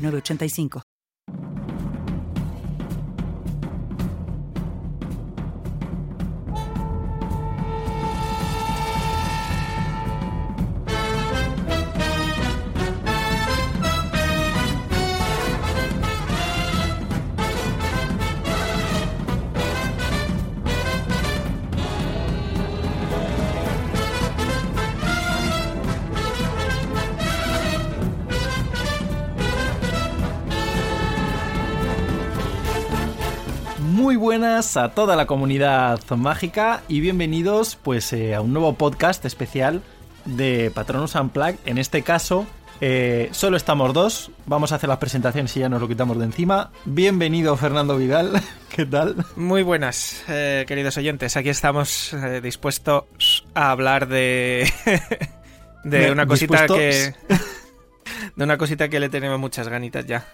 985. Buenas a toda la comunidad mágica y bienvenidos pues eh, a un nuevo podcast especial de Patronus Unplugged. En este caso, eh, solo estamos dos. Vamos a hacer las presentaciones y ya nos lo quitamos de encima. Bienvenido Fernando Vidal. ¿Qué tal? Muy buenas, eh, queridos oyentes. Aquí estamos dispuestos a hablar de... de una cosita que... de una cosita que le tenemos muchas ganitas ya.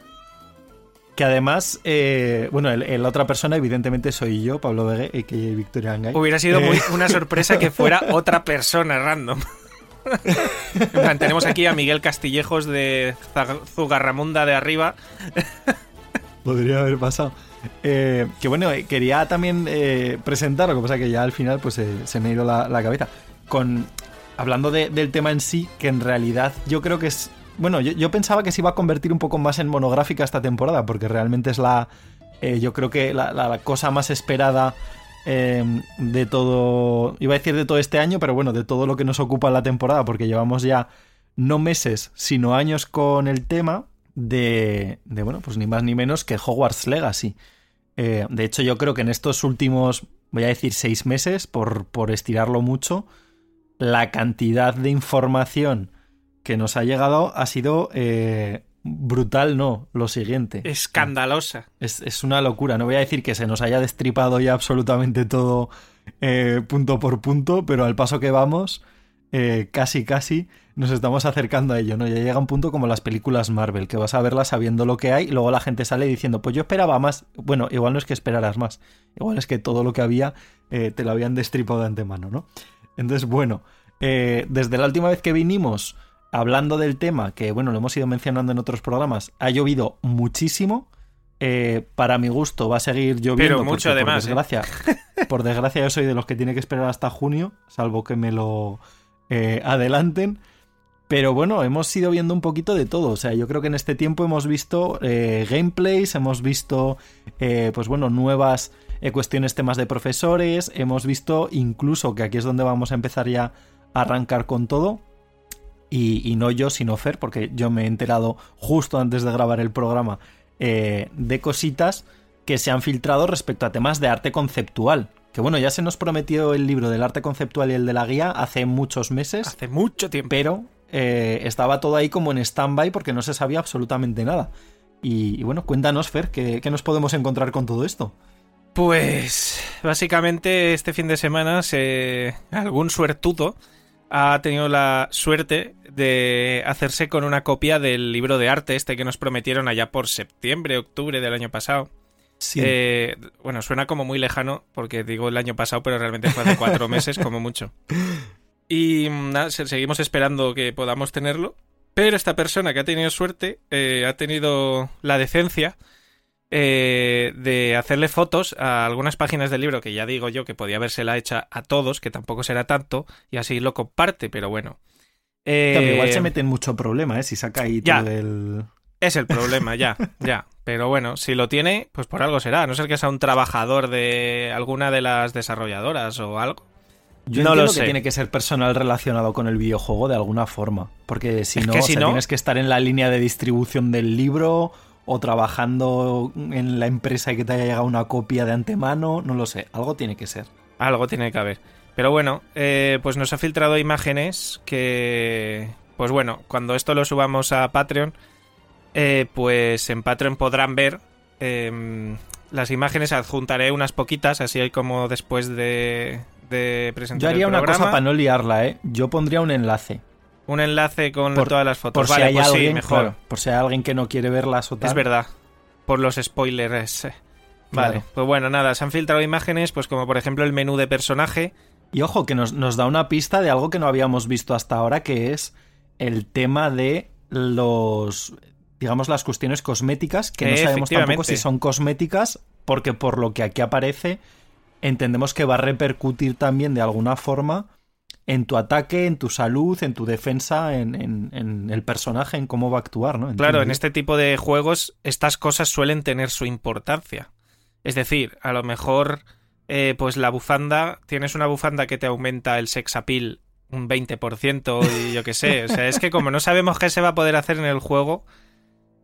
Que además, eh, bueno, la otra persona evidentemente soy yo, Pablo Vegue, y que Victoria Angay. Hubiera sido muy, eh. una sorpresa que fuera otra persona random. tenemos aquí a Miguel Castillejos de Zugarramunda de arriba. Podría haber pasado. Eh, que bueno, quería también presentar, lo que pasa que ya al final pues se me ha ido la, cabeza. Con, hablando del tema en sí, que en realidad yo creo que es bueno, yo, pensaba que se iba a convertir un poco más en monográfica esta temporada, porque realmente es la. Eh, yo creo que la, cosa más esperada em, de todo. Iba a decir de todo este año, pero bueno, de todo lo que nos ocupa la temporada, porque llevamos ya no meses, sino años con el tema de. de bueno, pues ni más ni menos que Hogwarts Legacy. Eh, de hecho, yo creo que en estos últimos, voy a decir, seis meses, por, por estirarlo mucho, la cantidad de información que nos ha llegado ha sido eh, brutal, no, lo siguiente. Escandalosa. Es, una locura. No voy a decir que se nos haya destripado ya absolutamente todo eh, punto por punto, pero al paso que vamos, eh, casi, casi nos estamos acercando a ello, ¿no? Ya llega un punto como las películas Marvel, que vas a verlas sabiendo lo que hay y luego la gente sale diciendo, pues yo esperaba más. Bueno, igual no es que esperaras más, igual es que todo lo que había te lo habían destripado de antemano, ¿no? Entonces, bueno, desde la última vez que vinimos hablando del tema, que bueno, lo hemos ido mencionando en otros programas, ha llovido muchísimo. Eh, para mi gusto va a seguir lloviendo. Pero mucho además. Por ¿eh? desgracia, por desgracia, yo soy de los que tiene que esperar hasta junio, salvo que me lo eh, adelanten. Pero bueno, hemos ido viendo un poquito de todo. O sea, yo creo que en este tiempo hemos visto gameplays, hemos visto, pues bueno, nuevas cuestiones, temas de profesores, hemos visto incluso, que aquí es donde vamos a empezar ya a arrancar con todo, y, no yo, sino Fer, porque yo me he enterado justo antes de grabar el programa eh, de cositas que se han filtrado respecto a temas de arte conceptual. Que bueno, ya se nos prometió el libro del arte conceptual y el de la guía hace muchos meses. Hace mucho tiempo. Pero eh, estaba todo ahí como en stand-by porque no se sabía absolutamente nada. Y, bueno, cuéntanos, Fer, ¿qué, ¿qué, nos podemos encontrar con todo esto? Pues básicamente este fin de semana se... algún suertudo ha tenido la suerte de hacerse con una copia del libro de arte este que nos prometieron allá por septiembre, octubre del año pasado. Sí. Eh, bueno, suena como muy lejano porque digo el año pasado, pero realmente fue hace cuatro meses como mucho. Y mm, nada, seguimos esperando que podamos tenerlo. Pero esta persona que ha tenido suerte eh, ha tenido la decencia eh, de hacerle fotos a algunas páginas del libro que ya digo yo que podía habérsela hecha a todos, que tampoco será tanto, y así lo comparte, pero bueno. igual se eh, mete en mucho problema, ¿eh? Si saca ahí todo el... Es el problema, ya, ya. Pero bueno, si lo tiene, pues por algo será. A no ser que sea un trabajador de alguna de las desarrolladoras o algo. Yo no lo sé. que tiene que ser personal relacionado con el videojuego de alguna forma. Porque si no, si no, tienes que estar en la línea de distribución del libro o trabajando en la empresa y que te haya llegado una copia de antemano, no lo sé, algo tiene que ser. Algo tiene que haber. Pero bueno, eh, pues nos ha filtrado imágenes que, pues bueno, cuando esto lo subamos a Patreon, eh, pues en Patreon podrán ver em, las imágenes. Adjuntaré unas poquitas, así como después de, de presentar Yo haría el una cosa para no liarla, ¿eh? Yo pondría un enlace. Un enlace con Por- todas las fotos. Por si hay pues sí, alguien, mejor. claro, por si hay alguien que no quiere verlas o tal. Es verdad. Por los spoilers. Vale, Claro. pues bueno, nada, se han filtrado imágenes, pues como por ejemplo el menú de personaje. Y ojo, que nos, nos da una pista de algo que no habíamos visto hasta ahora, que es el tema de los, digamos, las cuestiones cosméticas, que no Eh, sabemos tampoco si son cosméticas, porque por lo que aquí aparece, entendemos que va a repercutir también de alguna forma en tu ataque, en tu salud, en tu defensa, en, en- en el personaje, en cómo va a actuar, ¿no? Claro, en este tipo de juegos estas cosas suelen tener su importancia. Es decir, a lo mejor, eh, pues la bufanda, tienes una bufanda que te aumenta el sex appeal un 20% y yo qué sé. O sea, es que como no sabemos qué se va a poder hacer en el juego,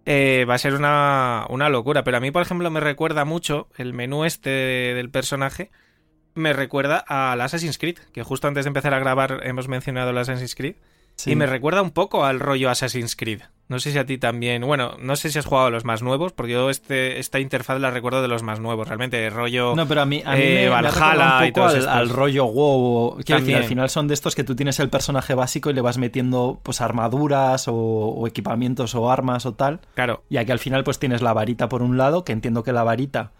eh, va a ser una, una locura. Pero a mí, por ejemplo, me recuerda mucho el menú este del personaje. Me recuerda al Assassin's Creed, que justo antes de empezar a grabar hemos mencionado el Assassin's Creed. Sí. Y me recuerda un poco al rollo Assassin's Creed. No sé si a ti también. Bueno, no sé si has jugado a los más nuevos, porque yo este, esta interfaz la recuerdo de los más nuevos. Realmente, rollo. No, pero a mí, a mí eh, me, me ha Valhalla un poco todos al, rollo WoW. Quiero decir, al final son de estos que tú tienes el personaje básico y le vas metiendo pues armaduras o, o equipamientos o armas o tal. Claro. Y aquí al final pues tienes la varita por un lado, que entiendo que la varita...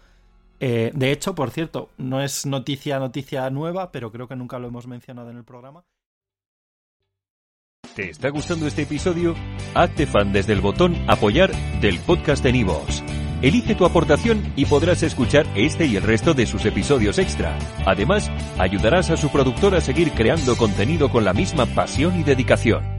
eh, de hecho, por cierto, no es noticia, noticia nueva, pero creo que nunca lo hemos mencionado en el programa. ¿Te está gustando este episodio? Hazte fan desde el botón Apoyar del podcast de Nivos. Elige tu aportación y podrás escuchar este y el resto de sus episodios extra. Además, ayudarás a su productor a seguir creando contenido con la misma pasión y dedicación.